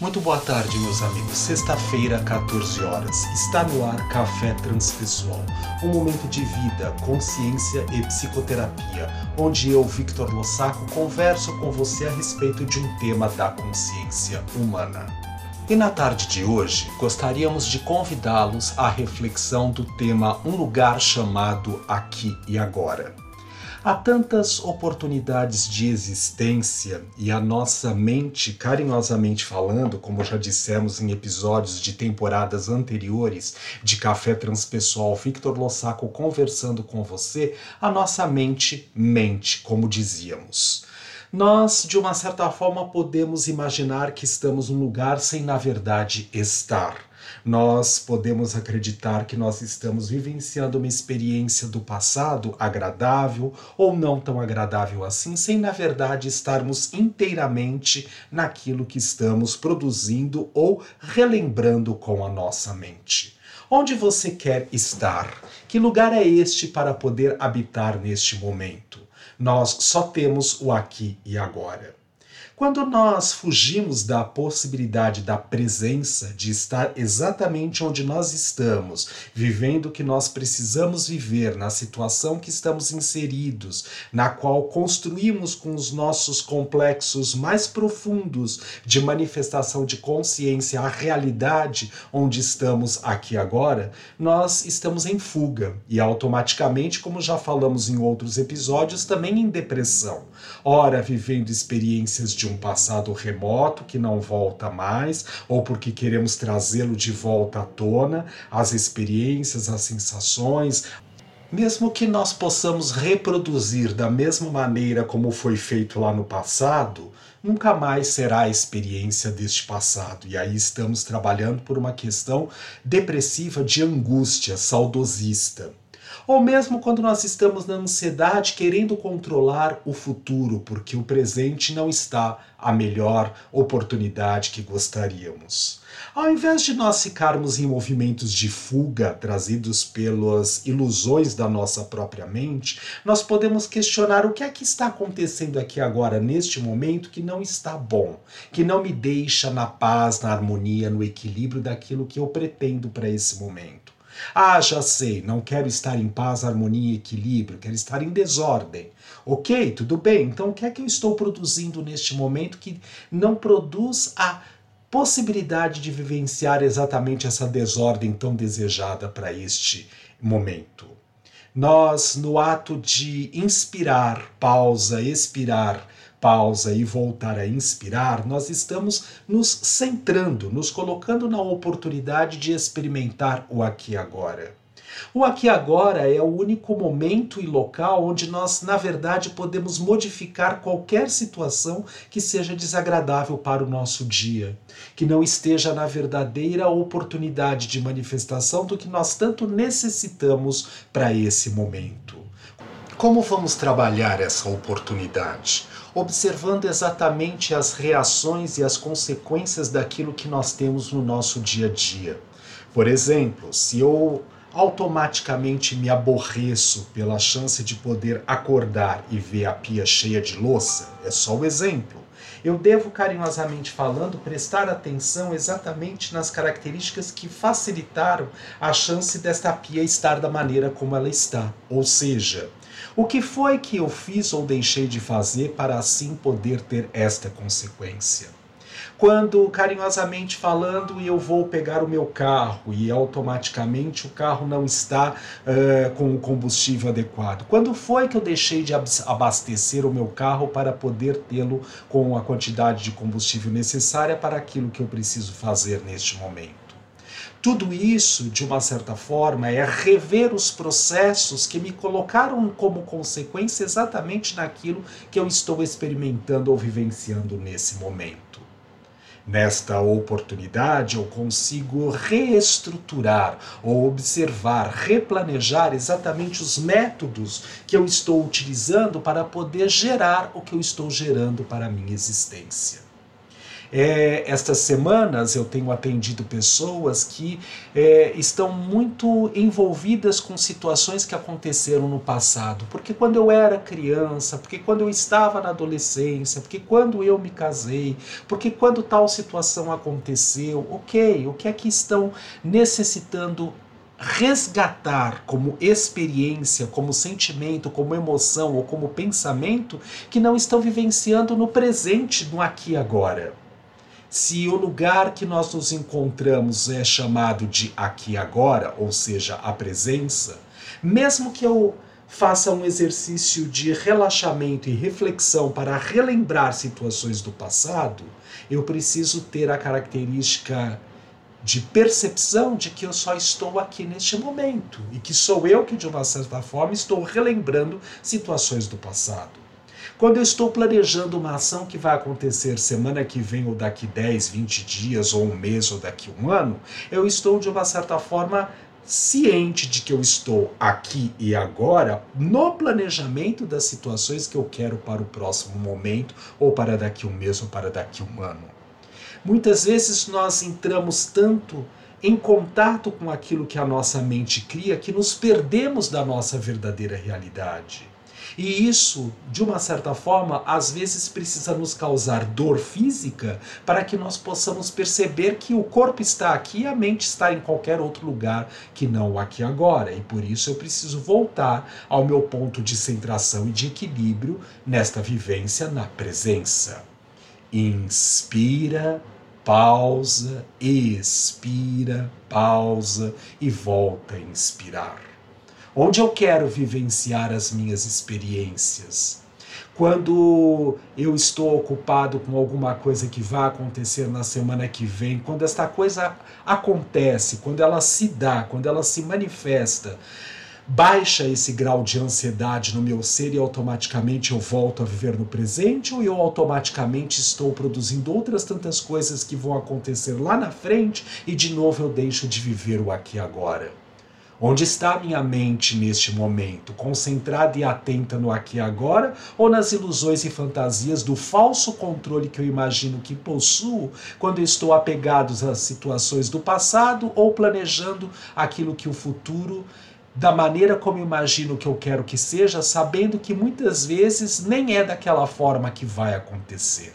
Muito boa tarde, meus amigos. Sexta-feira, 14 horas. Está no ar Café Transpessoal, um momento de vida, consciência e psicoterapia, onde eu, Victor Lossaco, converso com você a respeito de um tema da consciência humana. E na tarde de hoje, gostaríamos de convidá-los à reflexão do tema Um lugar chamado Aqui e Agora. Há tantas oportunidades de existência e a nossa mente, carinhosamente falando, como já dissemos em episódios de temporadas anteriores de Café Transpessoal, Victor Lossaco conversando com você, a nossa mente mente, como dizíamos nós, de uma certa forma, podemos imaginar que estamos num lugar sem, na verdade, estar nós podemos acreditar que nós estamos vivenciando uma experiência do passado agradável ou não tão agradável assim, sem na verdade estarmos inteiramente naquilo que estamos produzindo ou relembrando com a nossa mente. Onde você quer estar? Que lugar é este para poder habitar neste momento? Nós só temos o aqui e agora. Quando nós fugimos da possibilidade da presença, de estar exatamente onde nós estamos, vivendo o que nós precisamos viver, na situação que estamos inseridos, na qual construímos com os nossos complexos mais profundos de manifestação de consciência a realidade onde estamos aqui agora, nós estamos em fuga e automaticamente, como já falamos em outros episódios, também em depressão. Ora, vivendo experiências de um passado remoto que não volta mais, ou porque queremos trazê-lo de volta à tona, as experiências, as sensações, mesmo que nós possamos reproduzir da mesma maneira como foi feito lá no passado, nunca mais será a experiência deste passado. E aí estamos trabalhando por uma questão depressiva de angústia, saudosista ou mesmo quando nós estamos na ansiedade querendo controlar o futuro, porque o presente não está a melhor oportunidade que gostaríamos. Ao invés de nós ficarmos em movimentos de fuga trazidos pelas ilusões da nossa própria mente, nós podemos questionar o que é que está acontecendo aqui agora, neste momento, que não está bom, que não me deixa na paz, na harmonia, no equilíbrio daquilo que eu pretendo para esse momento. Ah, já sei, não quero estar em paz, harmonia e equilíbrio, quero estar em desordem. Ok, tudo bem, então o que é que eu estou produzindo neste momento que não produz a possibilidade de vivenciar exatamente essa desordem tão desejada para este momento? Nós, no ato de inspirar, pausa, expirar, pausa e voltar a inspirar, nós estamos nos centrando, nos colocando na oportunidade de experimentar o aqui e agora. O aqui agora é o único momento e local onde nós, na verdade, podemos modificar qualquer situação que seja desagradável para o nosso dia, que não esteja na verdadeira oportunidade de manifestação do que nós tanto necessitamos para esse momento. Como vamos trabalhar essa oportunidade? observando exatamente as reações e as consequências daquilo que nós temos no nosso dia a dia. Por exemplo, se eu automaticamente me aborreço pela chance de poder acordar e ver a pia cheia de louça, é só o exemplo. Eu devo, carinhosamente falando, prestar atenção exatamente nas características que facilitaram a chance desta pia estar da maneira como ela está. Ou seja, o que foi que eu fiz ou deixei de fazer para assim poder ter esta consequência? Quando, carinhosamente falando, eu vou pegar o meu carro e automaticamente o carro não está uh, com o combustível adequado. Quando foi que eu deixei de abastecer o meu carro para poder tê-lo com a quantidade de combustível necessária para aquilo que eu preciso fazer neste momento? Tudo isso, de uma certa forma, é rever os processos que me colocaram como consequência exatamente naquilo que eu estou experimentando ou vivenciando nesse momento. Nesta oportunidade, eu consigo reestruturar ou observar, replanejar exatamente os métodos que eu estou utilizando para poder gerar o que eu estou gerando para a minha existência. É, estas semanas eu tenho atendido pessoas que é, estão muito envolvidas com situações que aconteceram no passado. Porque quando eu era criança, porque quando eu estava na adolescência, porque quando eu me casei, porque quando tal situação aconteceu, ok, o que é que estão necessitando resgatar como experiência, como sentimento, como emoção ou como pensamento que não estão vivenciando no presente, no aqui e agora. Se o lugar que nós nos encontramos é chamado de aqui agora, ou seja, a presença, mesmo que eu faça um exercício de relaxamento e reflexão para relembrar situações do passado, eu preciso ter a característica de percepção de que eu só estou aqui neste momento e que sou eu que, de uma certa forma, estou relembrando situações do passado. Quando eu estou planejando uma ação que vai acontecer semana que vem, ou daqui 10, 20 dias, ou um mês, ou daqui um ano, eu estou, de uma certa forma, ciente de que eu estou aqui e agora no planejamento das situações que eu quero para o próximo momento, ou para daqui um mês, ou para daqui um ano. Muitas vezes nós entramos tanto em contato com aquilo que a nossa mente cria que nos perdemos da nossa verdadeira realidade. E isso, de uma certa forma, às vezes precisa nos causar dor física para que nós possamos perceber que o corpo está aqui e a mente está em qualquer outro lugar que não aqui agora. E por isso eu preciso voltar ao meu ponto de centração e de equilíbrio nesta vivência na presença. Inspira, pausa, expira, pausa e volta a inspirar. Onde eu quero vivenciar as minhas experiências? Quando eu estou ocupado com alguma coisa que vai acontecer na semana que vem, quando esta coisa acontece, quando ela se dá, quando ela se manifesta, baixa esse grau de ansiedade no meu ser e automaticamente eu volto a viver no presente ou eu automaticamente estou produzindo outras tantas coisas que vão acontecer lá na frente e de novo eu deixo de viver o aqui agora? Onde está minha mente neste momento? Concentrada e atenta no aqui e agora ou nas ilusões e fantasias do falso controle que eu imagino que possuo quando estou apegado às situações do passado ou planejando aquilo que o futuro da maneira como imagino que eu quero que seja, sabendo que muitas vezes nem é daquela forma que vai acontecer.